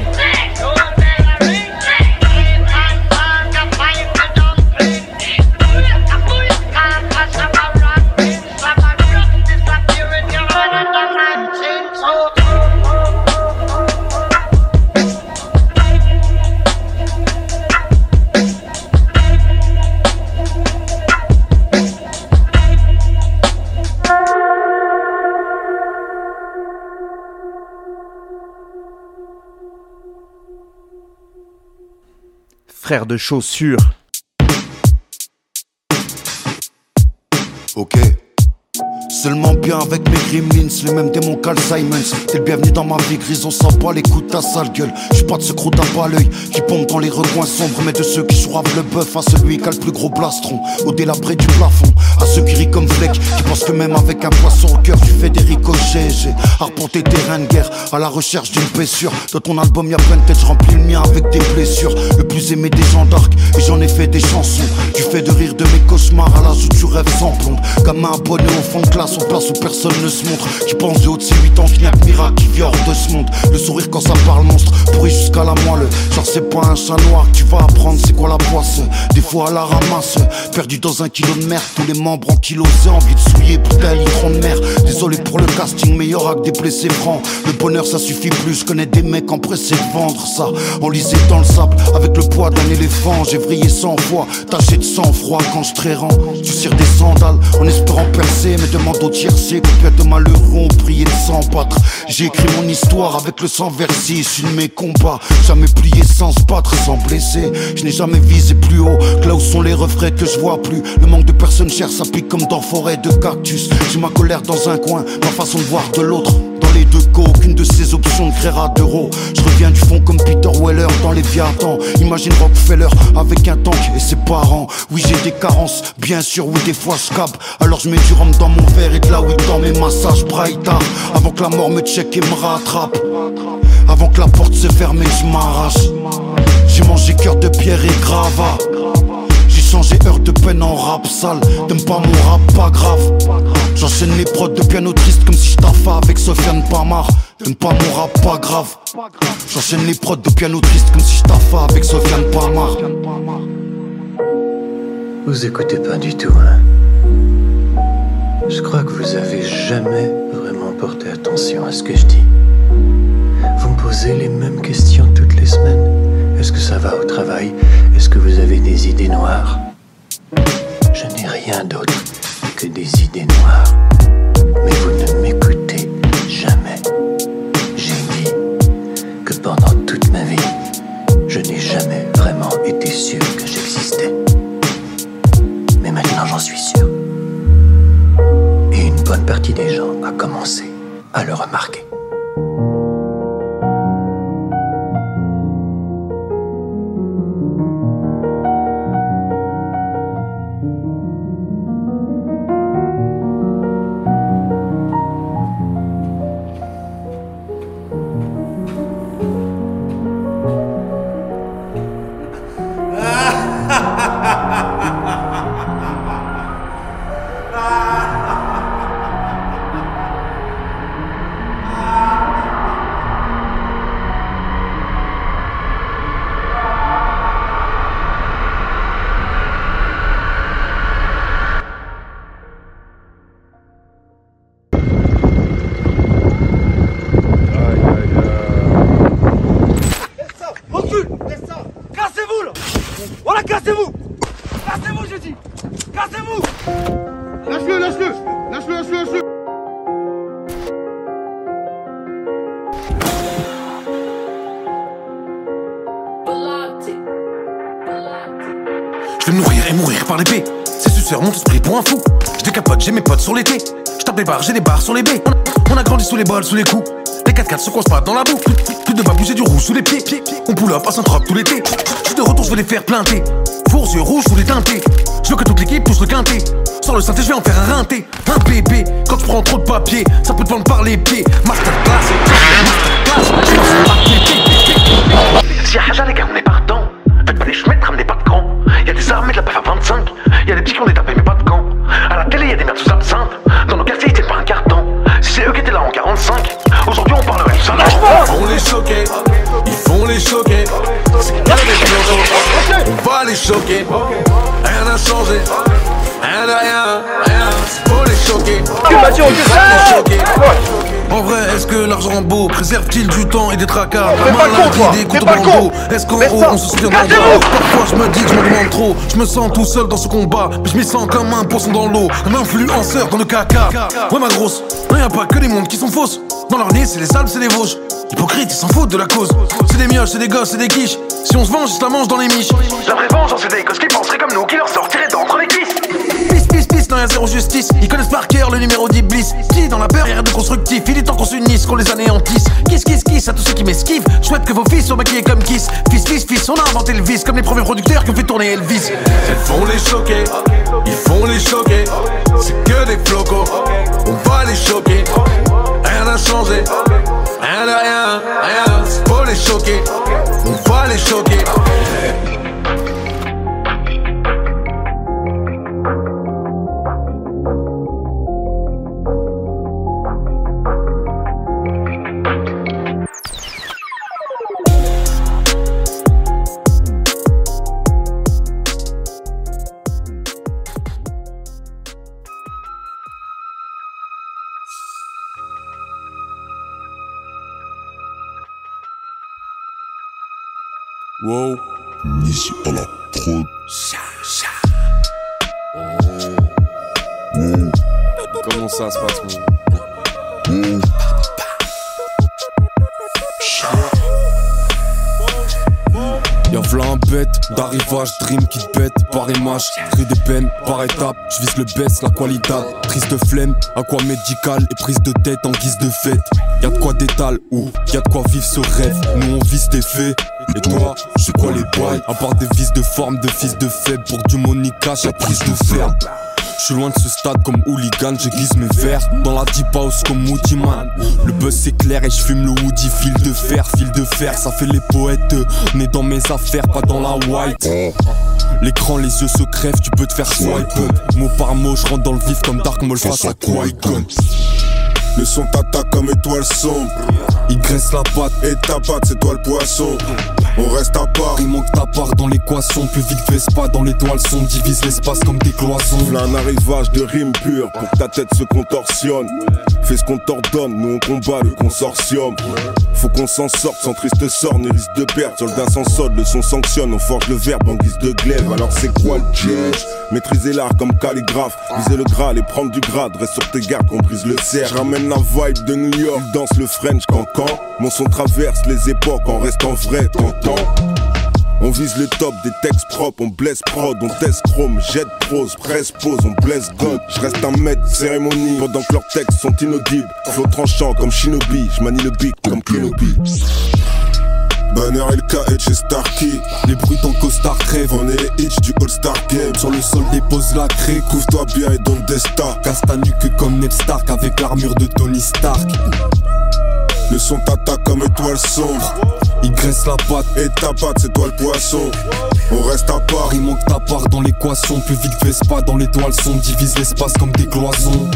De chaussures. Ok. Seulement bien avec mes gremlins, les mêmes démons qu'Al Simons. T'es le bienvenu dans ma vie, grise, on sent pas les coups de ta sale gueule. J'suis pas de ce gros tape à l'œil qui pompe dans les recoins sombres, mais de ceux qui soivent le bœuf à celui qui a le plus gros plastron. Au délabré du plafond, à ceux qui rient comme Fleck, qui pensent que même avec un poisson au cœur, tu fais des ricochets. J'ai arpenté terrain de guerre à la recherche d'une sûre. Dans ton album, y'a plein de têtes, j'remplis le mien avec des blessures. Le plus aimé des gens d'arc, et j'en ai fait des chansons. Tu fais de rire de mes cauchemars à l'âge où tu rêves sans plomb. Comme un abonné au fond de classe, en place où personne ne se montre. Qui pense de haut de ses 8 ans, que miracle qui vient hors de ce monde. Le sourire quand ça parle monstre, pourri jusqu'à la moelle. Genre, c'est pas un chat noir tu vas apprendre, c'est quoi la poisse. Des fois à la ramasse, perdu dans un kilo de merde. Tous les membres en kilosé, envie de souiller, putain, litron de mer. Désolé pour le casting, meilleur acte des blessés francs. Le bonheur, ça suffit plus. Je connais des mecs empressés de vendre ça. Enlisé dans le sable, avec le poids d'un éléphant. J'ai vrillé cent fois, taché de sang-froid quand je rends Tu cires des sandales en espérant percer, mais demande au tiercé. De malheureux prié de s'en battre. J'ai écrit mon histoire avec le sang versé, issu de mes combats. Jamais plié sans se battre, sans blesser. Je n'ai jamais visé plus haut, que là où sont les refrains que je vois plus. Le manque de personnes chères, ça pique comme dans forêt de cactus. J'ai ma colère dans un coin, ma façon de voir de l'autre. Les deux cas, aucune de ces options ne créera d'euros. Je reviens du fond comme Peter Weller dans les viatans. Imagine Rockefeller avec un tank et ses parents. Oui, j'ai des carences, bien sûr, oui, des fois je cap. Alors je mets du rhum dans mon verre et de la weed dans mes massages Brighta. Avant que la mort me check et me rattrape. Avant que la porte se ferme et je m'arrache. J'ai mangé cœur de pierre et grava. Changé heure de peine en rap sale. T'aimes pas mon rap, pas grave. J'enchaîne les prods de piano triste comme si je avec Sofiane Pamar. T'aimes pas mon rap, pas grave. J'enchaîne les prods de piano triste comme si je avec Sofiane Pamar. Vous écoutez pas du tout, hein Je crois que vous avez jamais vraiment porté attention à ce que je dis. Vous me posez les mêmes questions. Est-ce que ça va au travail? Est-ce que vous avez des idées noires? Je n'ai rien d'autre que des idées noires. Mais vous ne m'écoutez jamais. J'ai dit que pendant toute ma vie, je n'ai jamais vraiment été sûr que j'existais. Mais maintenant j'en suis sûr. Et une bonne partie des gens a commencé à le remarquer. Je vais me nourrir et mourir par l'épée. Ces suceurs m'ont tous pris pour un fou. Je décapote, j'ai mes potes sur l'été. Je tape les barres, j'ai des barres sur les baies. On a, grandi sous les balles, sous les coups. Les 4x4 se coincent pas dans la boue. Plus de bouger du rouge sous les pieds. On pull up à saint tout l'été. Je suis de retour, je vais les faire planter. Fours yeux rouges sous les teintés. Je veux que toute l'équipe pousse le quintet. Sans le synthé, je vais en faire un rinté. Un bébé, quand tu prends trop de papier, ça peut te prendre par les pieds. Masterclass, masterclass, des armées de la PF à 25. Y'a des petits qui ont des tapés, mais pas de camp. À la télé, y'a des merdes sous absinthe. Dans nos quartiers, ils tiennent pas un carton. Si c'est eux qui étaient là en 45, aujourd'hui on parlerait du salaire. Ils vont les choquer, ils vont les choquer. C'est on va les choquer. Rien n'a changé, rien de rien, rien. Faut les choquer. Ça les choquer. En vrai, est-ce que l'argent beau préserve-t-il du temps et des tracas? Fais pas le con, toi. Fais pas le con. Est-ce qu'en haut, on se souvient d'un Cassez-vous. bras Parfois, je me dis que je me demande trop. Je me sens tout seul dans ce combat. Mais je m'y sens comme un poisson dans l'eau. Un influenceur dans le caca. Ouais, ma grosse. Non, y a pas que les mondes qui sont fausses. Dans leur nez, c'est les Alpes, c'est les Vosges. Hypocrite, ils s'en foutent de la cause. C'est des mioches, c'est des gosses, c'est des quiches. Si on se venge, ils se la mangent dans les miches. La vraie vengeance, c'est des gosses qui penseraient comme nous, qui leur sortiraient d'entre Ils connaissent par cœur le numéro d'Iblis. Qui dans la peur, y'a rien de constructif. Il est temps qu'on s'unisse, qu'on les anéantisse. Kiss, kiss, kiss à tous ceux qui m'esquivent. Je souhaite que vos fils soient maquillés comme Kiss. Fils, fils, fils, on a inventé le vice comme les premiers producteurs qui ont fait tourner Elvis. Ils font les choquer, ils font les choquer. C'est que des flocos, par image, cri des peines par étape, je vise le baisse, la qualité, triste flemme, à quoi médical et prise de tête en guise de fête. Y'a de quoi d'étal ou y'a de quoi vivre ce rêve, nous on vise des faits. Et toi, c'est quoi les bails À part des vices de forme, de fils de faible Pour du monica, j'ai prise de ferme je suis loin de ce stade comme hooligan, je glisse mes verres Dans la deep house comme Woody Man. Le buzz c'est clair et je fume le Woody Fil de fer, fil de fer, ça fait les poètes Né dans mes affaires, pas dans la white. L'écran, les yeux se crèvent, tu peux te faire swipe. Mot par mot, je rentre dans le vif comme Dark Maul face à Qui-Gon. Le son t'attaque comme étoile sombre. Il graisse la patte. Et ta patte, c'est toi le poisson. On reste à part. Il manque ta part dans l'équation Plus vite Vespa dans l'étoile son Divise l'espace comme des cloisons V'là un arrivage de rimes pures pour que ta tête se contorsionne. Fais ce qu'on t'ordonne, nous on combat le consortium. Faut qu'on s'en sorte sans triste sort ni risque de perte. Soldat sans solde, le son sanctionne, on forge le verbe en guise de glaive. Alors c'est quoi le piège Maîtriser l'art comme calligraphe, viser le Graal et prendre du grade. Reste sur tes gardes qu'on brise le cerf. Ramène la vibe de New York, danse le French cancan. Mon son traverse les époques en restant vrai, t'entends on vise le top des textes propres, on blesse prod, on teste chrome, jette prose, presse pose, on blesse God. Je reste un maître cérémonie pendant que leurs textes sont inaudibles. Flow tranchant comme Shinobi, je manie le beat comme Kenobi. Banner LK et chez Starkey. Les bruits ton costard crève On est les hitch du All-Star Game. Sur le sol dépose la craie. Couvre-toi bien et donne des stars. Casse ta nuque comme Ned Stark avec l'armure de Tony Stark. Le son t'attaque comme étoile sombre. Il graisse la patte Et ta patte c'est toi le poisson. On reste à part Il manque ta part dans l'équation. Plus vite Vespa dans l'étoile son Divise l'espace comme des cloisons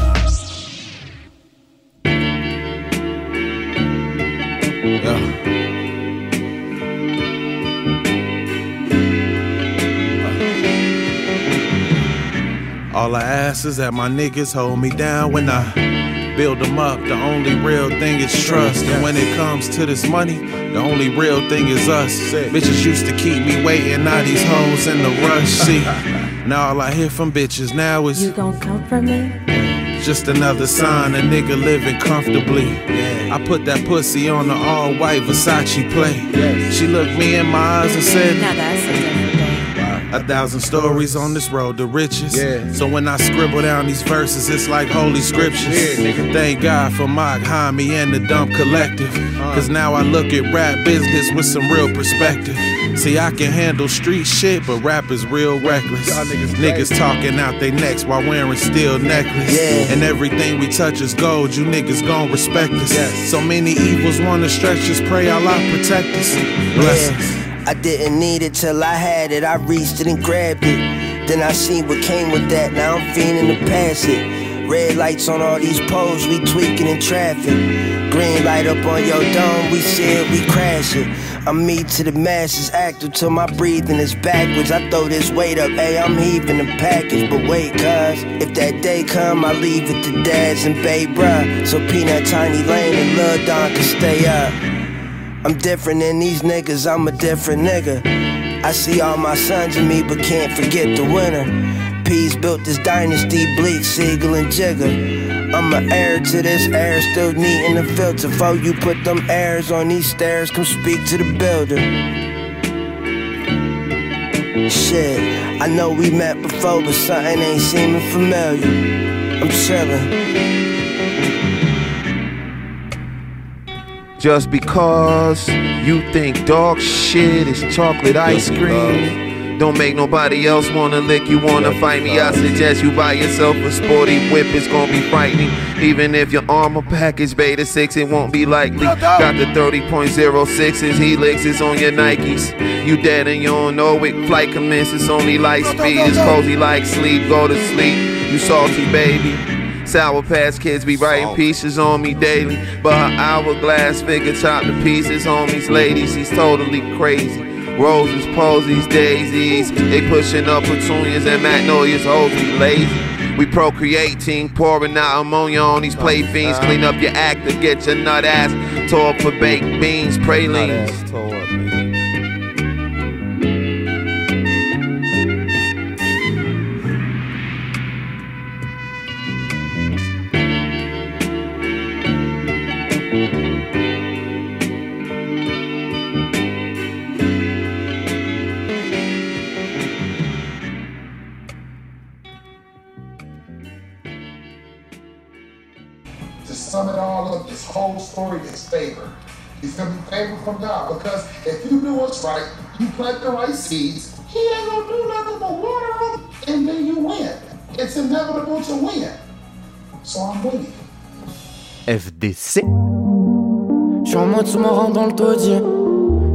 All I ask is that my niggas hold me down when I build them up. The only real thing is trust. And when it comes to this money, the only real thing is us. Bitches used to keep me waiting, now these hoes in the rush. See, now all I hear from bitches now is You gon' come for me? just another sign a nigga living comfortably. I put that pussy on the all white Versace play. She looked me in my eyes and said, Now that's a different thing. A thousand stories on this road to riches. So when I scribble down these verses, it's like holy scriptures. Thank God for Mock Hami and the Dump Collective. Cause now I look at rap business with some real perspective. See, I can handle street shit, but rap is real reckless. Niggas talking out their necks while wearing steel necklace. And everything we touch is gold, you niggas gon' respect us. So many evils wanna stretch us, pray Allah protect us. Blessings. I didn't need it till I had it. I reached it and grabbed it. Then I seen what came with that. Now I'm fiending to pass it. Red lights on all these poles, we tweaking in traffic. Green light up on your dome, we see it, we crash it. I'm me to the masses, active till my breathing is backwards. I throw this weight up, hey, I'm heaving the package. But wait, cuz, if that day come, I leave it to dads and babe, bruh. So Peanut, Tiny Lane, and Lil Don can stay up. I'm different than these niggas, I'm a different nigga. I see all my sons in me, but can't forget the winner. Peas built this dynasty, Bleak, Siegel, and Jigger. I'm a heir to this air, still in the filter. Before you put them airs on these stairs, come speak to the builder. Shit, I know we met before, but something ain't seeming familiar. I'm chillin'. Just because you think dog shit is chocolate ice cream. Don't make nobody else wanna lick you, wanna fight me. I suggest you buy yourself a sporty whip, it's gonna be frightening. Even if your armor package beta 6, it won't be likely. Got the 30.06s, helixes on your Nikes. You dead and you don't know it. Flight commences only light speed. It's cozy like sleep, go to sleep. You salty baby. Sour Patch Kids be writing pieces on me daily. But her hourglass figure chopped to pieces, homies, ladies, he's totally crazy. Roses, posies, daisies, they pushing up petunias and magnolias, hoes be lazy. We procreating, pouring out ammonia on these play fiends. Clean up your act to get your nut ass tore for baked beans, pralines. From God because if you do what's right, you plant the right seeds, He ain't gonna do nothing but water them, and then you win. It's inevitable to win. So I'm winning. FDC. Je suis en mode sous-marin dans le taudis.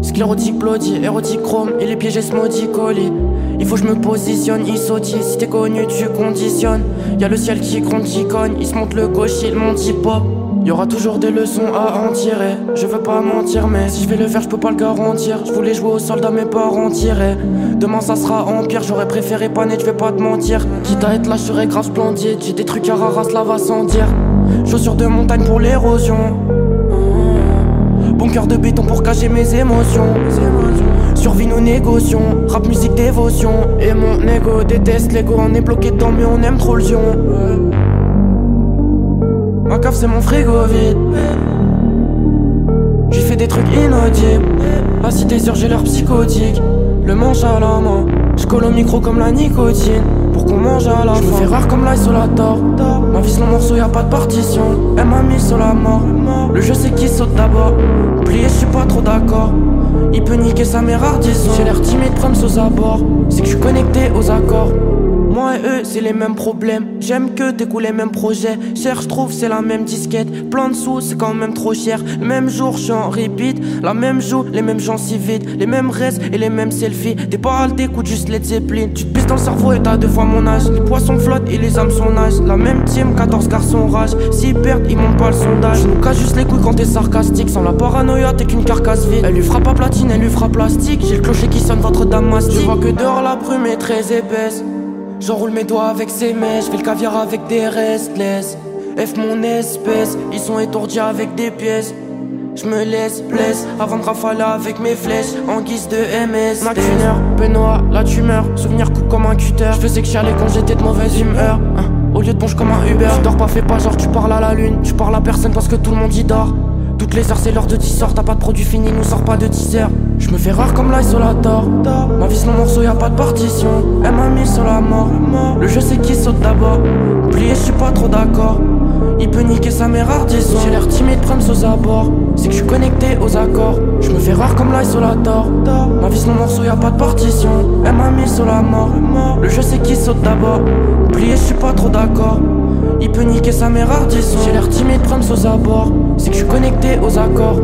Sclérotique blody, érotique chrome et les pièges maudits colis. Il faut que je me positionne, il sautille. Si t'es connu, tu conditionnes. Y'a le ciel qui gronde, qui cogne. Il se monte le gauche, il monte hip-hop. Y'aura toujours des leçons à en tirer. Je veux pas mentir, mais si je vais le faire, je peux pas le garantir. Je voulais jouer aux soldats, mes parents tiraient. Demain, ça sera empire. J'aurais préféré pas net, je vais pas te mentir. Quitte à être là, je serais grave splendide. J'ai des trucs à raras, là va sans dire. Chaussures de montagne pour l'érosion. Bunker de béton pour cacher mes émotions. Survie nous négocions, rap musique dévotion. Et mon ego déteste l'ego, on est bloqué dedans mais on aime trop le. Ma cave c'est mon frigo vide. J'ai fait des trucs inaudibles. À cité sur j'ai l'air psychotique. Le manche à la main, je colle au micro comme la nicotine. Pour qu'on mange à la fin. Je me fais rare comme l'isolator. Ma vie c'est le morceau, y a pas de partition. Elle m'a mis sur la mort. Le jeu c'est qui saute d'abord. Plié, je suis pas trop d'accord. Il peut niquer sa mère J'ai l'air timide, prendre aux abords. C'est que je suis connecté aux accords. Moi et eux, c'est les mêmes problèmes. J'aime que t'écoutes les mêmes projets. Cher, je trouve, c'est la même disquette. Plein de sous, c'est quand même trop cher. Même jour, je suis en repeat. La même joue, les mêmes gens si vite. Les mêmes restes et les mêmes selfies. Des paroles, t'écoutes juste les Zeppelin. Tu te pisses dans le cerveau et t'as deux fois mon âge. Les poissons flottent et les âmes sont nage. La même team, 14 garçons rage. S'ils perdent, ils montent pas le sondage. Je nous casse juste les couilles quand t'es sarcastique. Sans la paranoïa, t'es qu'une carcasse vide. Elle lui frappe à platine, elle lui frappe plastique. J'ai le clocher qui sonne, votre dame mastique. Je vois que dehors la brume est très épaisse. J'enroule mes doigts avec ses mèches, fais le caviar avec des restless. F mon espèce, ils sont étourdis avec des pièces. Je me laisse blesse avant de rafaler avec mes flèches en guise de MS. Ma Benoît, la tumeur, souvenir coupe comme un cutter. Je faisais que chialer quand j'étais de mauvaise humeur. Hein, Au lieu de bonge comme un Uber, tu dors pas, fais pas genre tu parles à la lune. Tu parles à personne parce que tout le monde y dort. Toutes les heures c'est l'heure de 10 heures, t'as pas de produit fini, nous sort pas de 10 heures. Je me fais rare comme l'isolator. Ma vie c'est mon morceau, y a pas de partition. Elle m'a mis sur la mort. Le jeu c'est qui saute d'abord. Plié, je suis pas trop d'accord. Il peut niquer sa mère disons J'ai l'air timide, prendre aux abords. C'est que je suis connecté aux accords. Je me fais rare comme l'isolator. Ma vie c'est mon morceau, y a pas de partition. Elle m'a mis sur la mort. Le jeu c'est qui saute d'abord. Plié, je suis pas trop d'accord. Il peut niquer sa mère disons J'ai l'air timide, prendre aux abords. C'est que je suis connecté aux accords.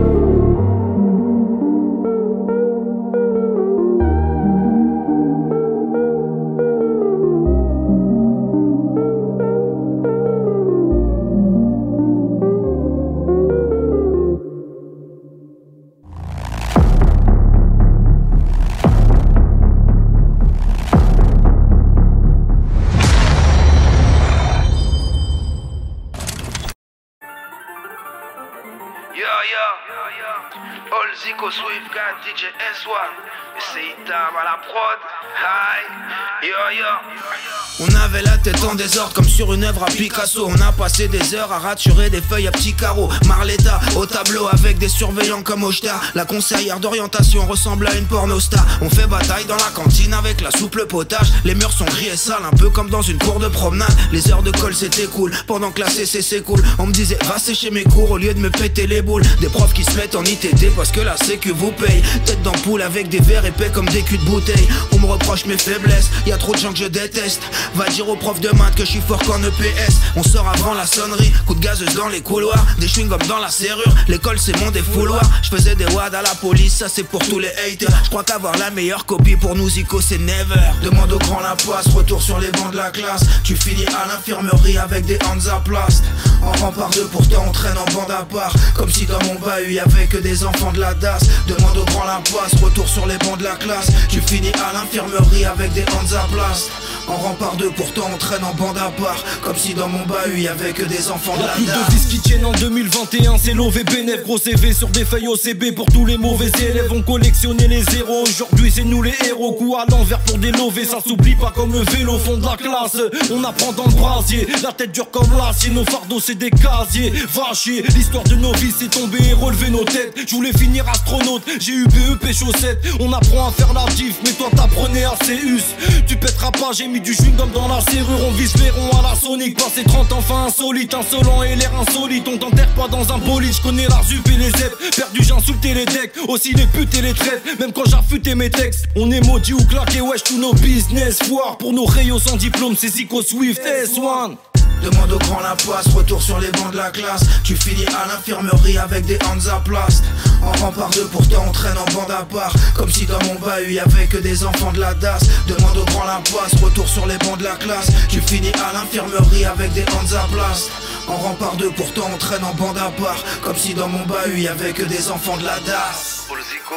Sur une œuvre à Picasso. On a passé des heures à raturer des feuilles à petits carreaux. Marletta au tableau avec des surveillants comme Oshta. La conseillère d'orientation ressemble à une pornosta. On fait bataille dans la cantine avec la soupe, le potage. Les murs sont gris et sales, un peu comme dans une cour de promenade. Les heures de colle c'était cool, pendant que la CC cool. On me disait va sécher mes cours au lieu de me péter les boules. Des profs qui se mettent en ITT parce que la sécu vous paye. Tête d'ampoule avec des verres épais comme des culs de bouteille. On me reproche mes faiblesses, y a trop de gens que je déteste. Va dire au prof de maths que je suis fort EPS. On sort avant la sonnerie, coup de gazeuse dans les couloirs, des chewing-gums dans la serrure. L'école c'est mon défouloir. Je faisais des wads à la police, ça c'est pour tous les haters. Je crois qu'avoir la meilleure copie pour nous Zico c'est never. Demande au grand la poisse, retour sur les bancs de la classe. Tu finis à l'infirmerie avec des Hansaplast. En rempart deux, pourtant on traîne en bande à part. Comme si dans mon bahut y avait que des enfants de la DAS. Demande au grand la poisse, retour sur les bancs de la classe. Tu finis à l'infirmerie avec des Hansaplast. En rempart deux, pourtant on traîne en bande à part. Comme si dans mon bahut y avait que des enfants de la plus de vis qui tiennent en 2021, c'est l'OVBNF, gros CV sur des feuilles OCB pour tous les mauvais élèves. On collectionnait les zéros, aujourd'hui c'est nous les héros. Coup à l'envers pour des lovés, ça s'oublie pas comme le vélo fond de la classe. On apprend dans le brasier, la tête dure comme l'acier, nos fardeaux c'est des casiers. Va chier, l'histoire de nos vies c'est tomber et relever nos têtes. Je voulais finir astronaute, j'ai eu BEP chaussettes. On apprend à faire la diff, mais toi t'apprenais à CUS. Tu pèteras pas, j'ai mis du chewing-gum dans la serrure. On vise les à la Sonic, passé 30 ans, fin insolite, insolent et l'air insolite. On t'enterre pas dans un bolide, je connais la et les zèbres. Perdu, j'ai insulté les decks, aussi les putes et les traites. Même quand j'affûtais mes textes, on est maudit ou claqué, wesh, tous nos business. Foire pour nos rayons sans diplôme, c'est Zico Swift S1. Demande au grand la poisse, retour sur les bancs de la classe. Tu finis à l'infirmerie avec des Hansaplast. En rempart deux, pourtant on traîne en bande à part. Comme si dans mon bahut y avait que des enfants de la DAS. Demande au grand la poisse, retour sur les bancs de la classe. Tu finis à l'infirmerie avec des Hansaplast. En rempart deux, pourtant on traîne en bande à part. Comme si dans mon bahut y avait que des enfants de la DAS. Pour le Zico,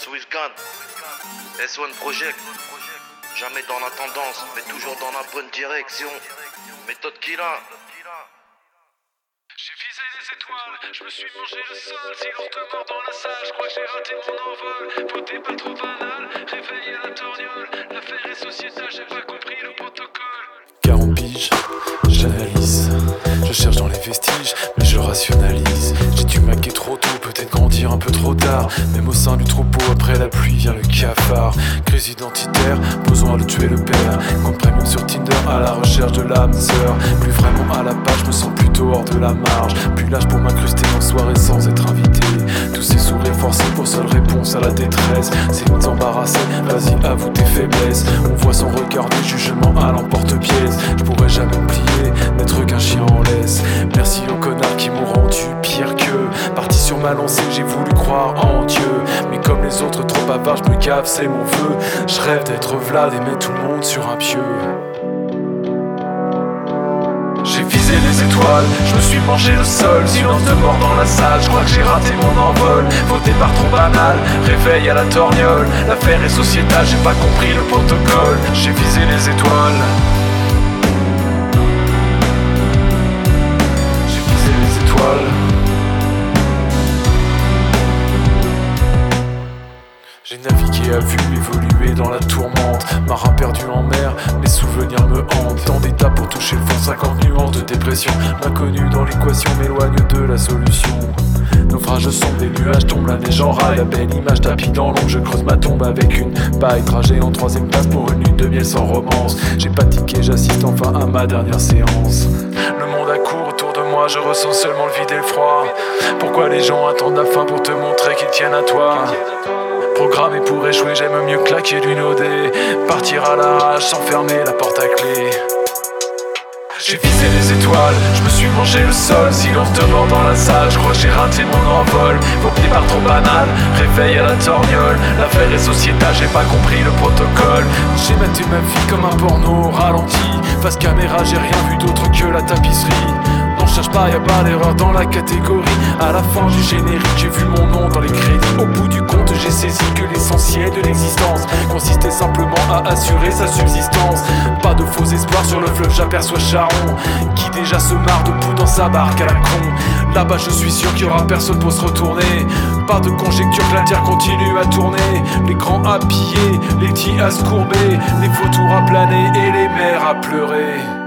Swisscan, S1 Project. Jamais dans la tendance, mais toujours dans la bonne direction. Méthode Killa. J'ai visé les étoiles, je me suis mangé le sol. Silence de mort dans la salle, je crois que j'ai raté mon envol. Beauté pas trop banale, réveillé à la torgnole. L'affaire est sociétale, j'ai pas compris le protocole. 40 piges, j'analyse. Je cherche dans les vestiges, mais je rationalise. J'ai dû maquer trop tôt, peut-être grandir un peu trop tard. Même au sein du troupeau, après la pluie vient le cafard. Crise identitaire, besoin de tuer le père. Compte premium sur Tinder à la recherche de l'âme sœur. Plus vraiment à la page, me sens plutôt hors de la marge. Plus l'âge pour m'incruster en soirée sans être invité. Tous ces sourires forcés pour seule réponse à la détresse. C'est nous embarrasser, vas-y, avoue tes faiblesses. On voit son regard des jugements à l'emporte-pièce. Je pourrais jamais me plier, n'être qu'un chien en laisse. Merci aux connards qui m'ont rendu pire que. Parti sur ma lancée, j'ai voulu croire en Dieu. Mais comme les autres trop bavards, je me gaffe, c'est mon vœu. Je rêve d'être Vlad et mettre tout le monde sur un pieu. Visé les étoiles, je me suis mangé le sol Silence de mort dans la salle, je crois que j'ai raté mon envol Faux départ trop banal, réveil à la torgnole L'affaire est sociétale, j'ai pas compris le protocole. J'ai visé les étoiles dans la tourmente Marin perdu en mer, mes souvenirs me hantent. Tant d'étapes pour toucher le fond, 50 nuances de dépression. L'inconnu dans l'équation m'éloigne de la solution. Naufrage sombre, des nuages tombent, la neige en rail La belle image tapis dans l'ombre, je creuse ma tombe avec une paille. Trajet en troisième place pour une lune de miel sans romance. J'ai pas tiqué, j'assiste enfin à ma dernière séance. Le monde a court autour de moi, je ressens seulement le vide et le froid. Pourquoi les gens attendent la fin pour te montrer qu'ils tiennent à toi? Programmé pour échouer, j'aime mieux claquer du nodé Partir à l'arrache sans fermer la porte à clé. J'ai visé les étoiles, je me suis mangé le sol. Silence de mort dans la salle, je crois que j'ai raté mon envol. Vos par trop banal, réveil à la torgnole. L'affaire est sociétale, j'ai pas compris le protocole. J'ai maté ma vie comme un porno ralenti. Face caméra, j'ai rien vu d'autre que la tapisserie cherche pas, y a pas d'erreur dans la catégorie. À la fin du générique, j'ai vu mon nom dans les crédits. Au bout du compte, j'ai saisi que l'essentiel de l'existence consistait simplement à assurer sa subsistance. Pas de faux espoirs sur le fleuve, j'aperçois Charon qui déjà se marre de bout dans sa barque à la con. Là-bas, je suis sûr qu'il y aura personne pour se retourner. Pas de conjecture que la terre continue à tourner. Les grands à piller, les petits à se courber, les vautours à planer et les mères à pleurer.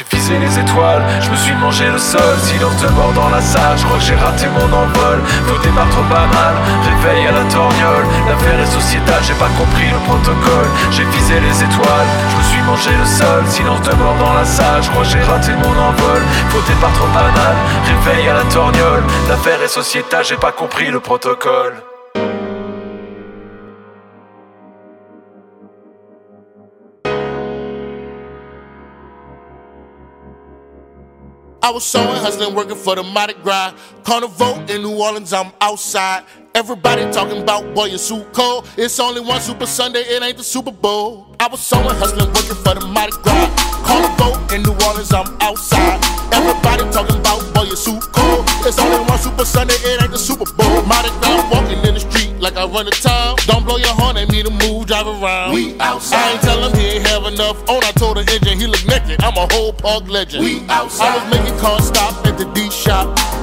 J'ai visé les étoiles, je me suis mangé le sol Silence de mort dans la salle, je crois que j'ai raté mon envol. Tout démarre trop banal, réveil à la torgnole. L'affaire est sociétale, j'ai pas compris le protocole. J'ai visé les étoiles, je me suis mangé le sol Silence de mort dans la salle, je crois que j'ai raté mon envol. Faux départ trop banal, réveil à la torgnole. L'affaire est sociétale, j'ai pas compris le protocole I was sewing, hustling, working for the Mardi Gras. Carnival in New Orleans, I'm outside. Everybody talking about boy, your suit cold. It's only one Super Sunday, it ain't the Super Bowl. I was sewing, hustling, working for the Mardi Gras. Carnival in New Orleans, I'm outside. Everybody talking about boy, your suit cool. It's only one Super Sunday, it ain't the Super Bowl. Mardi Gras, walking in the street like I run the town. Don't blow your horn at me to move, drive around. We outside. I ain't tell him he ain't have enough on. I told the engine he look naked. I'm a whole park legend. We outside. I was making cars stop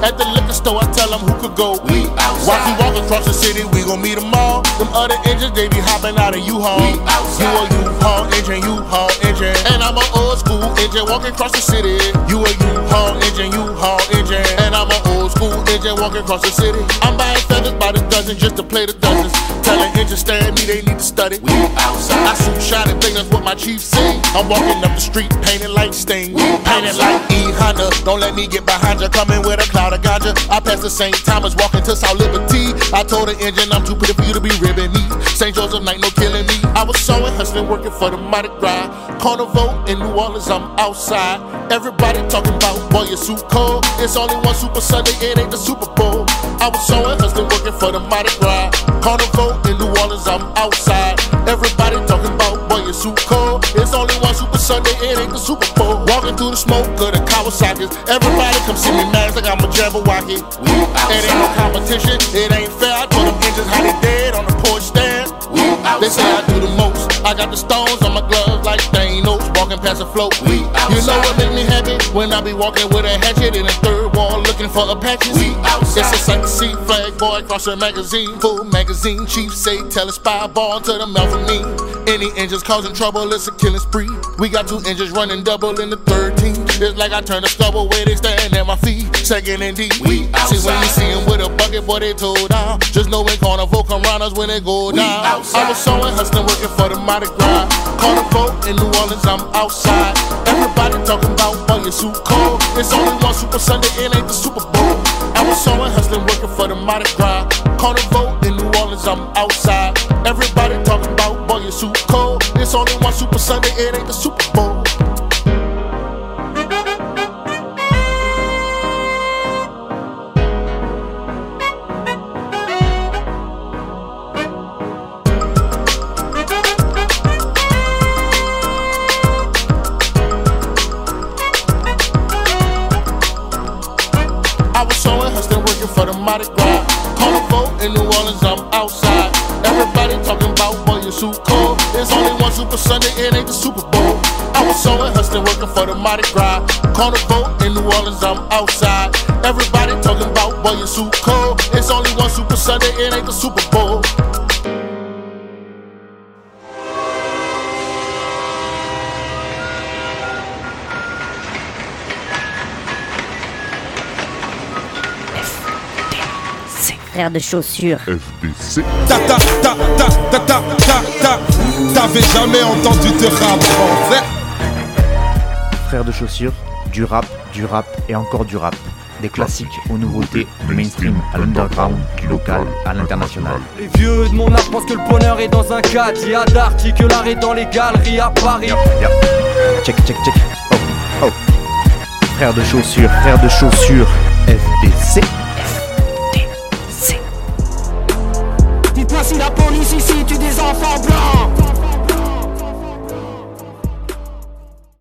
at the D shop. At the liquor store, I tell him who could go. We outside. Watch we walk across the city, we gon' meet them all. Them other engines, they be hopping out of U-Haul. We outside. You a U-Haul engine, U-Haul engine. And I'm a old school engine walking across the city. You a U-Haul engine, U-Haul engine. And I'm a old school engine walking across the city. I'm buying feathers by the dozen just to play the dozens. Telling engines stare at me, they need to study. We outside. I shoot shot and think that's what my chief say. I'm walking up the street painted like Sting. Painted like E Honda. Don't let me get behind you. Coming with a cloud of ganja. I pass the same time as walking to South Liberty. I told the engine I'm too pretty for you to be ribbing me. St. Joseph night, no killing me. I was sewing, hustling, working for the Mardi Gras. Carnival in New Orleans, I'm outside. Everybody talking about boy, your suit cold. It's only one Super Sunday, it ain't the Super Bowl. I was sewing, hustling, working for the Mardi Gras. Carnival in New Orleans, I'm outside. Everybody talking about suit cold. It's only one Super Sunday, it ain't the Super Bowl. Walking through the smoke of the Kawasaki's. Everybody come see me mad like I'm a Jabberwocky. We It ain't no competition, it ain't fair. I told them engines how they dead on the porch stand. They say I do the most. I got the stones on my gloves like Thanos, walking past a float. We You know what make me happy? When I be walking with a hatchet in a third wall looking for Apaches. We outside. It's a see, flag boy across the magazine. Full magazine, chief say, tell a spy ball to the mouth of me. Any engines causing trouble, it's a killing spree. We got two engines running double in the third team. It's like I turn the stubble where they stand at my feet. Second and D. We outside. See when you see 'em with a bucket, boy, they toe down. Just know when carnival come round us when they go down. outside. I'm was sewing, hustling, working for the Mardi Gras. Carnival in New Orleans, I'm outside. Everybody talking about boy, your suit cold. It's only one Super Sunday, it ain't the Super Bowl. I was sewing, hustling, working for the Mardi Gras. Carnival in New Orleans, I'm outside. Everybody talking about boy, your suit cold. It's only one Super Sunday, it ain't the Super Bowl. I was sewing, hustling, working for the Mardi Gras. Carnival in New Orleans, I'm outside. Everybody talking about boy, your suit cold. There's only one Super Sunday, it ain't the Super Bowl. I was sewing, hustling, working for the Mardi Gras. Carnival in New Orleans, I'm outside. Everybody talking about boy, your suit cold. It's only one Super Sunday, it ain't the Super Bowl. Frère de chaussures. FBC. Ta ta ta ta ta ta ta ta. T'avais jamais entendu de rap français Frères de chaussures, du rap, du rap et encore du rap. Des classiques aux nouveautés, du mainstream à l'underground, du local à l'international. Les vieux de mon âge pensent que le bonheur est dans un cadre. Il y a que l'art est dans les galeries à Paris. Yep. Check, check, check. Oh, oh. Frères de chaussures, frères de chaussures, FDC. Dites-moi si la police ici tue des enfants blancs.